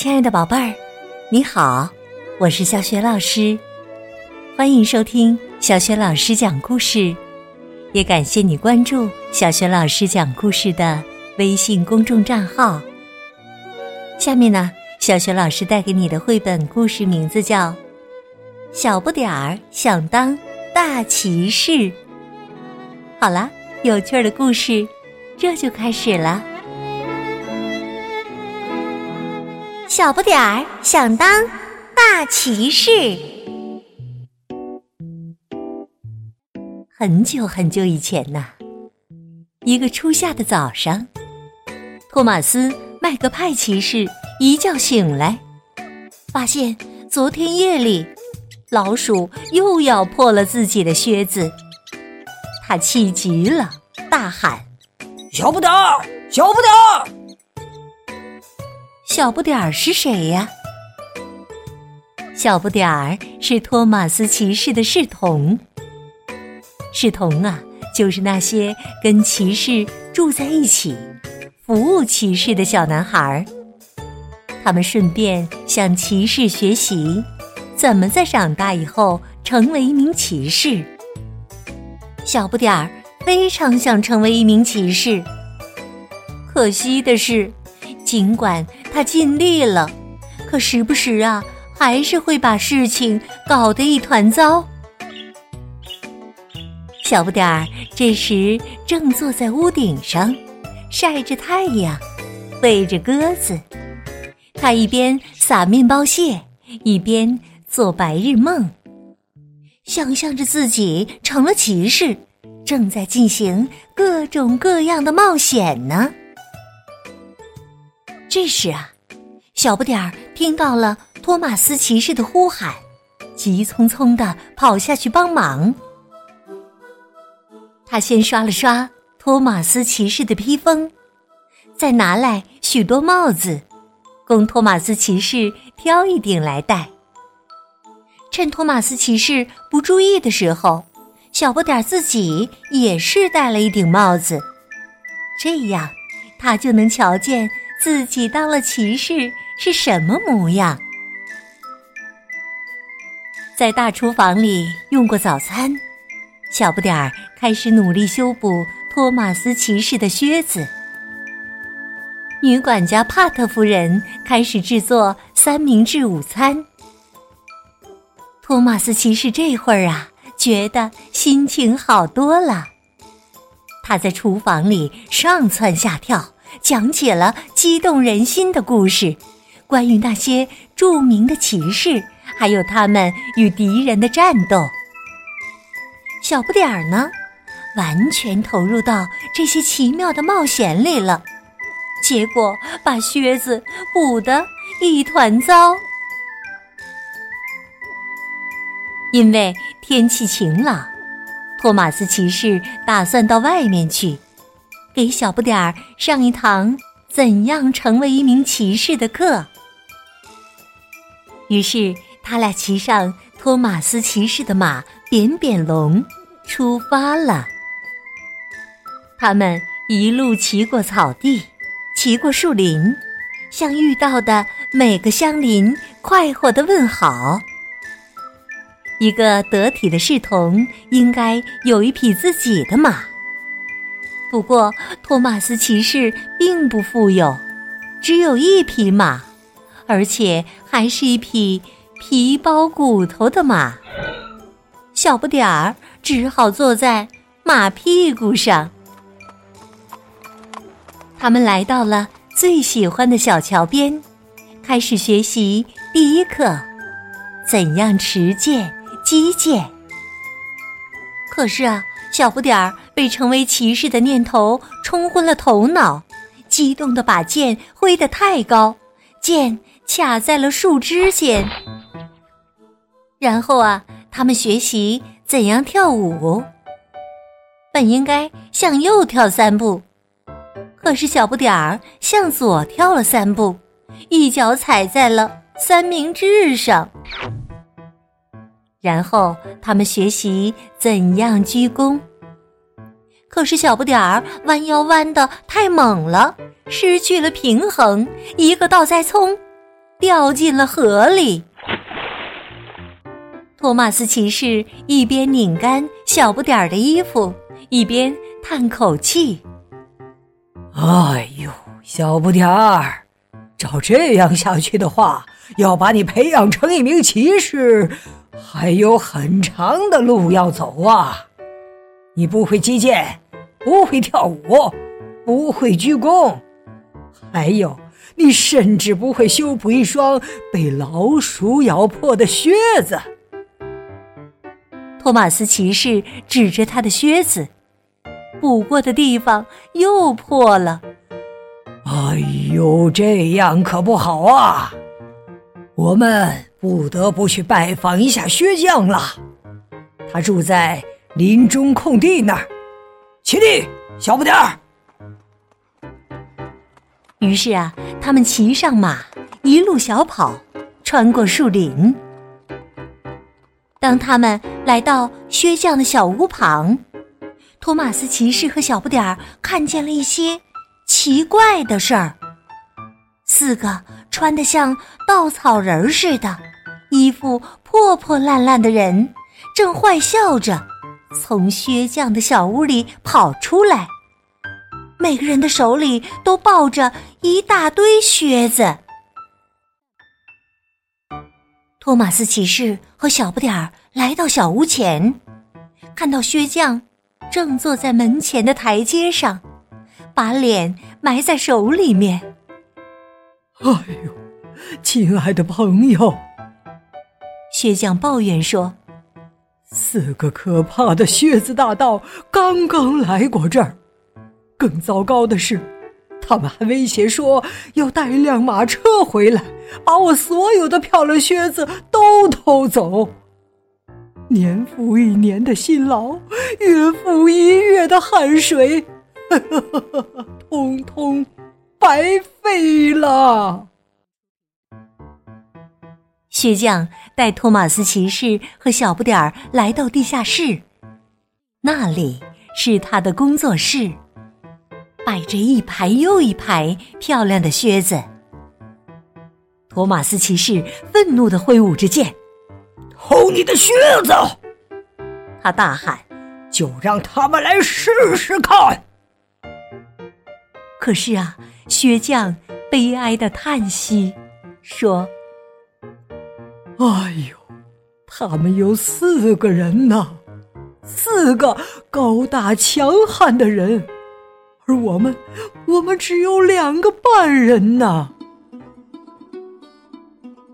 亲爱的宝贝儿，你好，我是小雪老师，欢迎收听小雪老师讲故事，也感谢你关注小雪老师讲故事的微信公众账号。下面呢，小雪老师带给你的绘本故事名字叫《小不点儿想当大骑士》。好啦，有趣的故事这就开始了。小不点儿想当大骑士。很久很久以前呐，一个初夏的早上，托马斯麦克派骑士一觉醒来，发现昨天夜里老鼠又咬破了自己的靴子，他气极了，大喊：“小不点儿，小不点儿！”小不点儿是谁呀？小不点儿是托马斯骑士的侍童。侍童啊，就是那些跟骑士住在一起、服务骑士的小男孩儿。他们顺便向骑士学习，怎么在长大以后成为一名骑士。小不点儿非常想成为一名骑士，可惜的是，尽管。他尽力了，可时不时啊，还是会把事情搞得一团糟。小不点儿这时正坐在屋顶上，晒着太阳，喂着鸽子。他一边撒面包屑，一边做白日梦，想象着自己成了骑士，正在进行各种各样的冒险呢。这时啊，小不点儿听到了托马斯骑士的呼喊，急匆匆的跑下去帮忙。他先刷了刷托马斯骑士的披风，再拿来许多帽子，供托马斯骑士挑一顶来戴。趁托马斯骑士不注意的时候，小不点儿自己也是戴了一顶帽子，这样他就能瞧见。自己当了骑士是什么模样？在大厨房里用过早餐，小不点儿开始努力修补托马斯骑士的靴子。女管家帕特夫人开始制作三明治午餐。托马斯骑士这会儿啊，觉得心情好多了。他在厨房里上蹿下跳。讲解了激动人心的故事，关于那些著名的骑士，还有他们与敌人的战斗。小不点儿呢，完全投入到这些奇妙的冒险里了，结果把靴子补得一团糟。因为天气晴朗，托马斯骑士打算到外面去。给小不点儿上一堂怎样成为一名骑士的课。于是他俩骑上托马斯骑士的马扁扁龙，出发了。他们一路骑过草地，骑过树林，向遇到的每个乡邻快活的问好。一个得体的侍童应该有一匹自己的马。不过，托马斯骑士并不富有，只有一匹马，而且还是一匹皮包骨头的马。小不点儿只好坐在马屁股上。他们来到了最喜欢的小桥边，开始学习第一课：怎样持剑击剑。可是啊。小不点儿被成为骑士的念头冲昏了头脑，激动的把剑挥得太高，剑卡在了树枝间。然后啊，他们学习怎样跳舞，本应该向右跳三步，可是小不点儿向左跳了三步，一脚踩在了三明治上。然后他们学习怎样鞠躬，可是小不点儿弯腰弯的太猛了，失去了平衡，一个倒栽葱，掉进了河里。托马斯骑士一边拧干小不点儿的衣服，一边叹口气：“哎呦，小不点儿，照这样下去的话，要把你培养成一名骑士，还有很长的路要走啊！你不会击剑，不会跳舞，不会鞠躬，还有，你甚至不会修补一双被老鼠咬破的靴子。”托马斯骑士指着他的靴子，补过的地方又破了。哎呦，这样可不好啊！我们不得不去拜访一下靴匠了。他住在林中空地那儿。起立，小不点儿。于是啊，他们骑上马，一路小跑，穿过树林。当他们来到薛匠的小屋旁，托马斯骑士和小不点儿看见了一些奇怪的事儿。四个穿得像稻草人似的、衣服破破烂烂的人，正坏笑着从薛匠的小屋里跑出来。每个人的手里都抱着一大堆靴子。托马斯骑士和小不点儿来到小屋前，看到薛匠正坐在门前的台阶上，把脸埋在手里面。哎呦，亲爱的朋友，薛匠抱怨说：“四个可怕的靴子大盗刚刚来过这儿，更糟糕的是。”他们还威胁说要带一辆马车回来，把我所有的漂亮靴子都偷走。年复一年的辛劳，月复一月的汗水，通通白费了。薛匠带托马斯骑士和小不点儿来到地下室，那里是他的工作室。摆着一排又一排漂亮的靴子，托马斯骑士愤怒的挥舞着剑，偷你的靴子！他大喊：“就让他们来试试看！”可是啊，薛匠悲哀的叹息说：“哎呦，他们有四个人呢，四个高大强悍的人。”而我们，我们只有两个半人呢。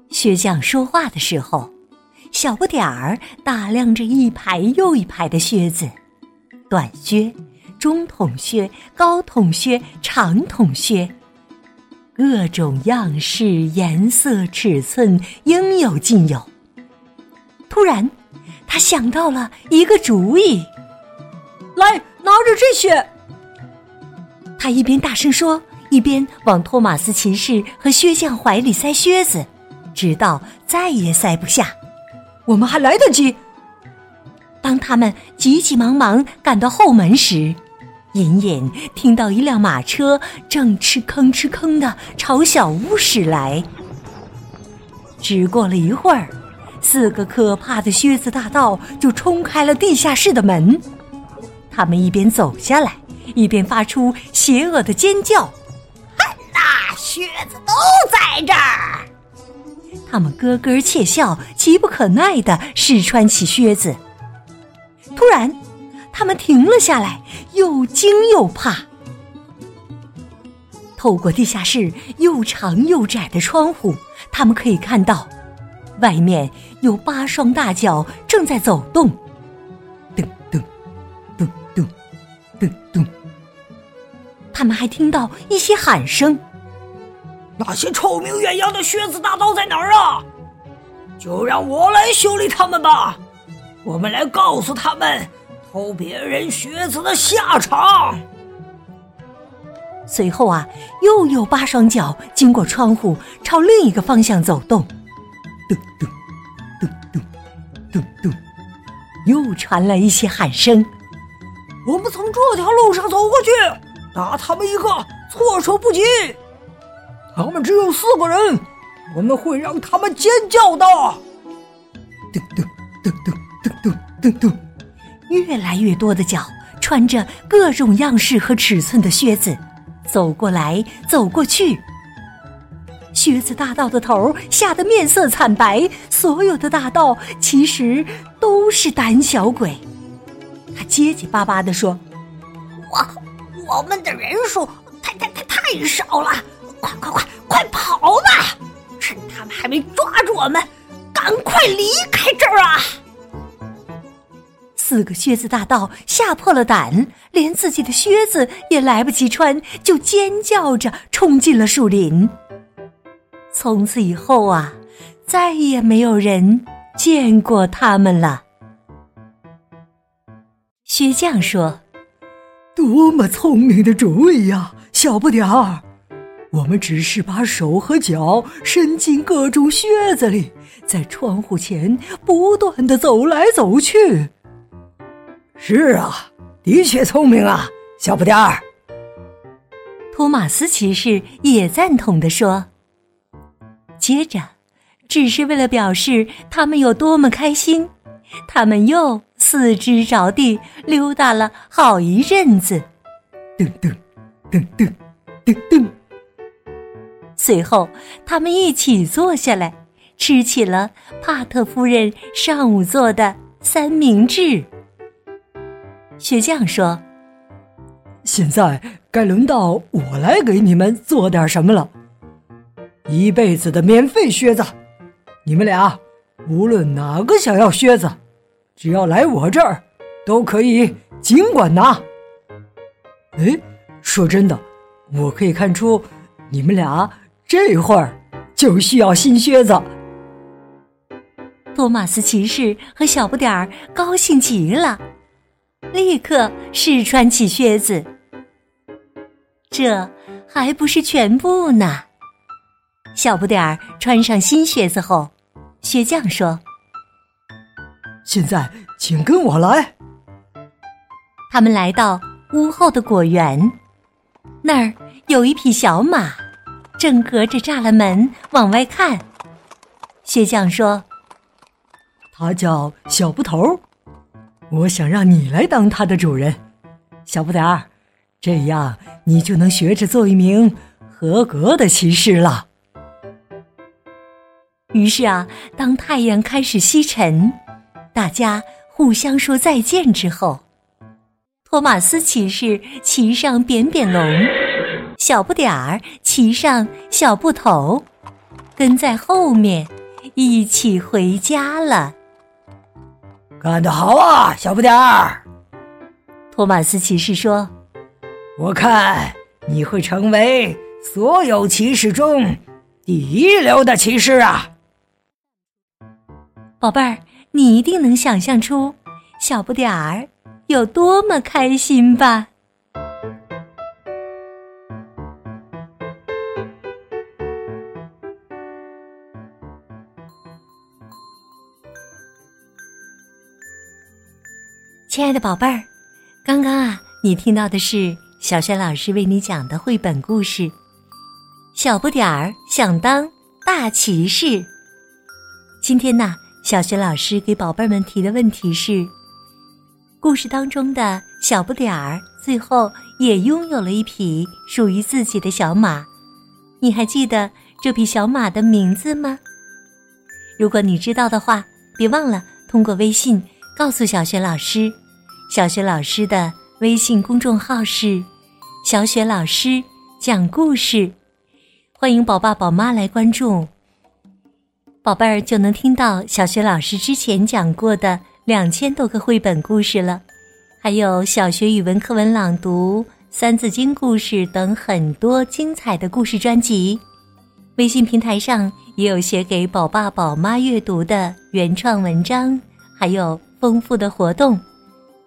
薛匠说话的时候，小不点儿打量着一排又一排的靴子，短靴、中筒靴、高筒靴、长筒靴，各种样式、颜色、尺寸应有尽有。突然，他想到了一个主意：“来，拿着这些。”他一边大声说，一边往托马斯骑士和靴匠怀里塞靴子，直到再也塞不下。我们还来得及。当他们急急忙忙赶到后门时，隐隐听到一辆马车正哧吭哧吭的朝小屋驶来。只过了一会儿，四个可怕的靴子大盗就冲开了地下室的门。他们一边走下来。一边发出邪恶的尖叫，哼呐，靴子都在这儿！他们咯咯窃笑，急不可耐的试穿起靴子。突然，他们停了下来，又惊又怕。透过地下室又长又窄的窗户，他们可以看到，外面有八双大脚正在走动。噔噔，噔噔。咚咚！他们还听到一些喊声。那些臭名远扬的靴子大盗在哪儿啊？就让我来修理他们吧！我们来告诉他们偷别人靴子的下场。随后啊，又有八双脚经过窗户，朝另一个方向走动。咚咚咚咚咚咚！又传来一些喊声。我们从这条路上走过去，打他们一个措手不及。他们只有四个人，我们会让他们尖叫的。噔噔噔噔噔噔噔噔，越来越多的脚穿着各种样式和尺寸的靴子，走过来走过去。靴子大盗的头吓得面色惨白。所有的大盗其实都是胆小鬼。他结结巴巴地说：“我我们的人数太太太太少了，快快快快跑吧！趁他们还没抓住我们，赶快离开这儿啊！”四个靴子大盗吓破了胆，连自己的靴子也来不及穿，就尖叫着冲进了树林。从此以后啊，再也没有人见过他们了。薛匠说：“多么聪明的主意呀，小不点儿！我们只是把手和脚伸进各种靴子里，在窗户前不断的走来走去。”是啊，的确聪明啊，小不点儿。托马斯骑士也赞同的说。接着，只是为了表示他们有多么开心，他们又四肢着地溜达了好一阵子。噔噔噔噔噔噔。随后，他们一起坐下来，吃起了帕特夫人上午做的三明治。雪匠说：“现在该轮到我来给你们做点什么了。”一辈子的免费靴子，你们俩无论哪个想要靴子，只要来我这儿，都可以尽管拿。哎，说真的，我可以看出你们俩这会儿就需要新靴子。托马斯骑士和小不点儿高兴极了，立刻试穿起靴子。这还不是全部呢。小不点儿穿上新靴子后，鞋匠说：“现在，请跟我来。”他们来到屋后的果园，那儿有一匹小马，正隔着栅栏门往外看。薛匠说：“他叫小布头，我想让你来当他的主人，小不点儿，这样你就能学着做一名合格的骑士了。”于是啊，当太阳开始西沉，大家互相说再见之后，托马斯骑士骑上扁扁龙，小不点儿骑上小布头，跟在后面一起回家了。干得好啊，小不点儿！托马斯骑士说：“我看你会成为所有骑士中第一流的骑士啊！”宝贝儿，你一定能想象出小不点儿有多么开心吧？亲爱的宝贝儿，刚刚啊，你听到的是小轩老师为你讲的绘本故事《小不点儿想当大骑士》。今天呢？小学老师给宝贝们提的问题是：故事当中的小不点儿最后也拥有了一匹属于自己的小马，你还记得这匹小马的名字吗？如果你知道的话，别忘了通过微信告诉小学老师。小学老师的微信公众号是“小雪老师讲故事”，欢迎宝爸宝妈来关注。宝贝儿就能听到小学老师之前讲过的两千多个绘本故事了，还有小学语文课文朗读、三字经故事等很多精彩的故事专辑。微信平台上也有写给宝爸宝妈阅读的原创文章，还有丰富的活动。